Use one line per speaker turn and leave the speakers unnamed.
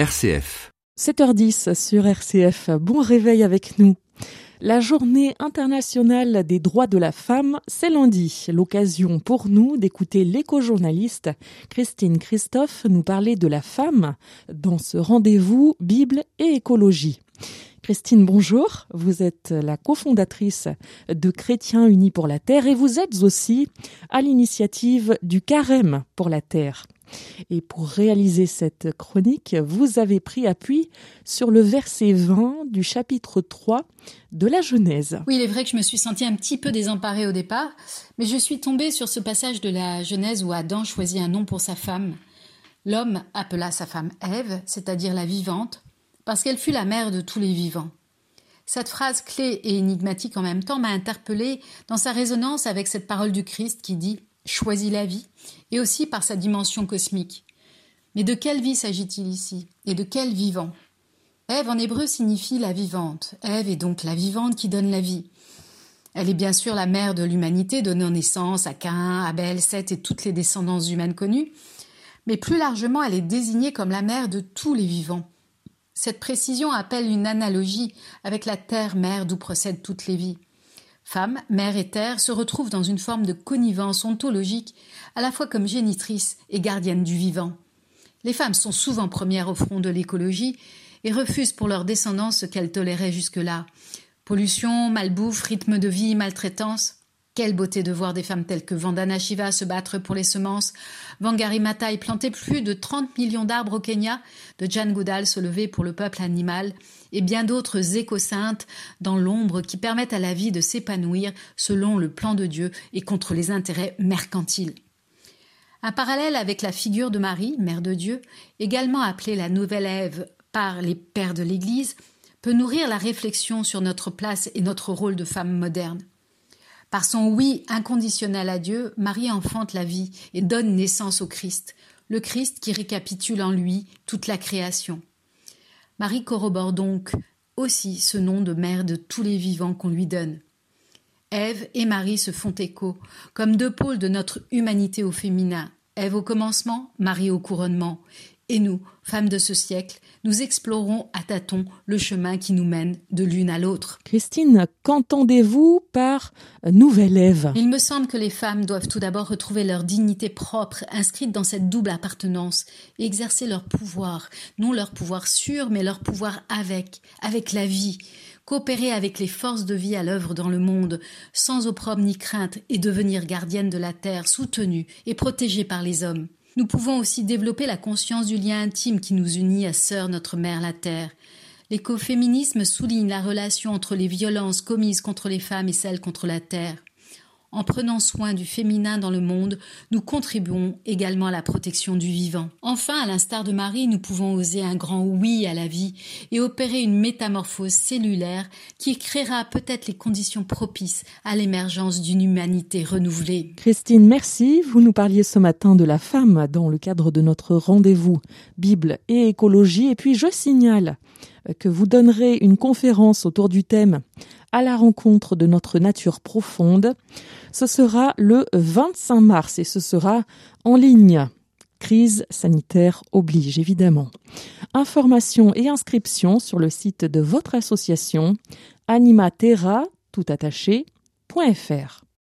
RCF.
7h10 sur RCF. Bon réveil avec nous. La journée internationale des droits de la femme, c'est lundi. L'occasion pour nous d'écouter l'éco-journaliste Christine Christophe nous parler de la femme dans ce rendez-vous Bible et écologie. Christine, bonjour. Vous êtes la cofondatrice de Chrétiens Unis pour la Terre et vous êtes aussi à l'initiative du Carême pour la Terre. Et pour réaliser cette chronique, vous avez pris appui sur le verset 20 du chapitre 3 de la Genèse.
Oui, il est vrai que je me suis sentie un petit peu désemparée au départ, mais je suis tombée sur ce passage de la Genèse où Adam choisit un nom pour sa femme. L'homme appela sa femme Ève, c'est-à-dire la vivante, parce qu'elle fut la mère de tous les vivants. Cette phrase clé et énigmatique en même temps m'a interpellée dans sa résonance avec cette parole du Christ qui dit Choisis la vie, et aussi par sa dimension cosmique. Mais de quelle vie s'agit-il ici Et de quel vivant? Ève en hébreu signifie la vivante. Ève est donc la vivante qui donne la vie. Elle est bien sûr la mère de l'humanité, donnant naissance à Cain, Abel, Seth et toutes les descendances humaines connues. Mais plus largement, elle est désignée comme la mère de tous les vivants. Cette précision appelle une analogie avec la terre-mère d'où procèdent toutes les vies. Femme, mère et terre se retrouvent dans une forme de connivence ontologique, à la fois comme génitrice et gardienne du vivant. Les femmes sont souvent premières au front de l'écologie et refusent pour leur descendance ce qu'elles toléraient jusque-là. Pollution, malbouffe, rythme de vie, maltraitance. Quelle beauté de voir des femmes telles que Vandana Shiva se battre pour les semences, Wangari Maathai planter plus de 30 millions d'arbres au Kenya, de Jan Goodall se lever pour le peuple animal, et bien d'autres éco-saintes dans l'ombre qui permettent à la vie de s'épanouir selon le plan de Dieu et contre les intérêts mercantiles. Un parallèle avec la figure de Marie, mère de Dieu, également appelée la nouvelle Ève par les pères de l'Église, peut nourrir la réflexion sur notre place et notre rôle de femme moderne. Par son oui inconditionnel à Dieu, Marie enfante la vie et donne naissance au Christ, le Christ qui récapitule en lui toute la création. Marie corrobore donc aussi ce nom de mère de tous les vivants qu'on lui donne. Ève et Marie se font écho, comme deux pôles de notre humanité au féminin. Ève au commencement, Marie au couronnement. Et nous, femmes de ce siècle, nous explorons à tâtons le chemin qui nous mène de l'une à l'autre.
Christine, qu'entendez-vous par nouvelle Ève?
Il me semble que les femmes doivent tout d'abord retrouver leur dignité propre, inscrite dans cette double appartenance, et exercer leur pouvoir, non leur pouvoir sûr, mais leur pouvoir avec, avec la vie, coopérer avec les forces de vie à l'œuvre dans le monde, sans opprobre ni crainte, et devenir gardienne de la terre, soutenue et protégée par les hommes. Nous pouvons aussi développer la conscience du lien intime qui nous unit à Sœur notre Mère la Terre. L'écoféminisme souligne la relation entre les violences commises contre les femmes et celles contre la Terre. En prenant soin du féminin dans le monde, nous contribuons également à la protection du vivant. Enfin, à l'instar de Marie, nous pouvons oser un grand oui à la vie et opérer une métamorphose cellulaire qui créera peut-être les conditions propices à l'émergence d'une humanité renouvelée.
Christine, merci. Vous nous parliez ce matin de la femme dans le cadre de notre rendez-vous Bible et écologie. Et puis, je signale que vous donnerez une conférence autour du thème à la rencontre de notre nature profonde. Ce sera le 25 mars et ce sera en ligne. Crise sanitaire oblige, évidemment. Informations et inscriptions sur le site de votre association animatera tout